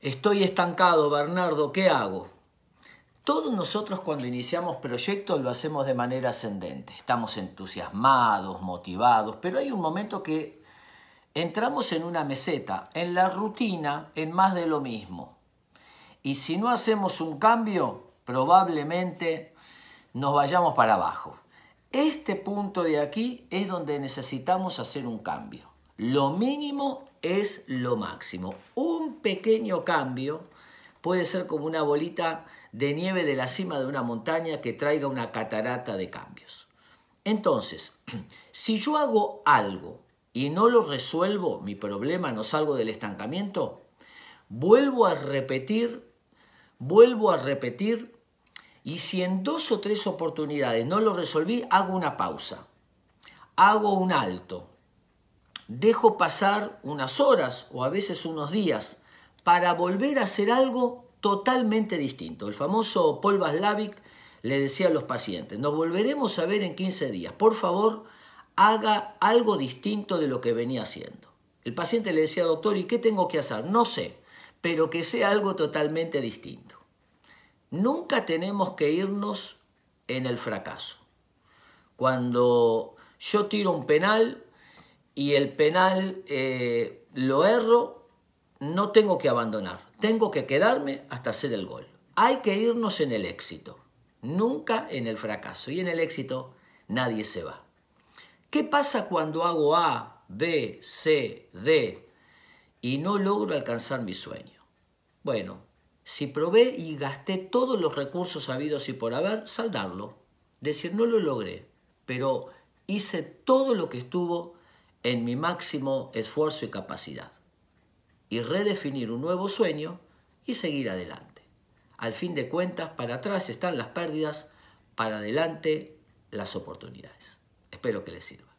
Estoy estancado, Bernardo, ¿qué hago? Todos nosotros cuando iniciamos proyectos lo hacemos de manera ascendente. Estamos entusiasmados, motivados, pero hay un momento que entramos en una meseta, en la rutina, en más de lo mismo. Y si no hacemos un cambio, probablemente nos vayamos para abajo. Este punto de aquí es donde necesitamos hacer un cambio. Lo mínimo es lo máximo. Un pequeño cambio puede ser como una bolita de nieve de la cima de una montaña que traiga una catarata de cambios. Entonces, si yo hago algo y no lo resuelvo, mi problema, no salgo del estancamiento, vuelvo a repetir, vuelvo a repetir, y si en dos o tres oportunidades no lo resolví, hago una pausa, hago un alto, dejo pasar unas horas o a veces unos días para volver a hacer algo totalmente distinto. El famoso Paul Vaslavic le decía a los pacientes, nos volveremos a ver en 15 días, por favor, haga algo distinto de lo que venía haciendo. El paciente le decía, doctor, ¿y qué tengo que hacer? No sé, pero que sea algo totalmente distinto. Nunca tenemos que irnos en el fracaso. Cuando yo tiro un penal y el penal eh, lo erro, no tengo que abandonar, tengo que quedarme hasta hacer el gol. Hay que irnos en el éxito, nunca en el fracaso. Y en el éxito nadie se va. ¿Qué pasa cuando hago A, B, C, D y no logro alcanzar mi sueño? Bueno, si probé y gasté todos los recursos habidos y por haber, saldarlo. Decir, no lo logré, pero hice todo lo que estuvo en mi máximo esfuerzo y capacidad. Y redefinir un nuevo sueño y seguir adelante. Al fin de cuentas, para atrás están las pérdidas, para adelante las oportunidades. Espero que les sirva.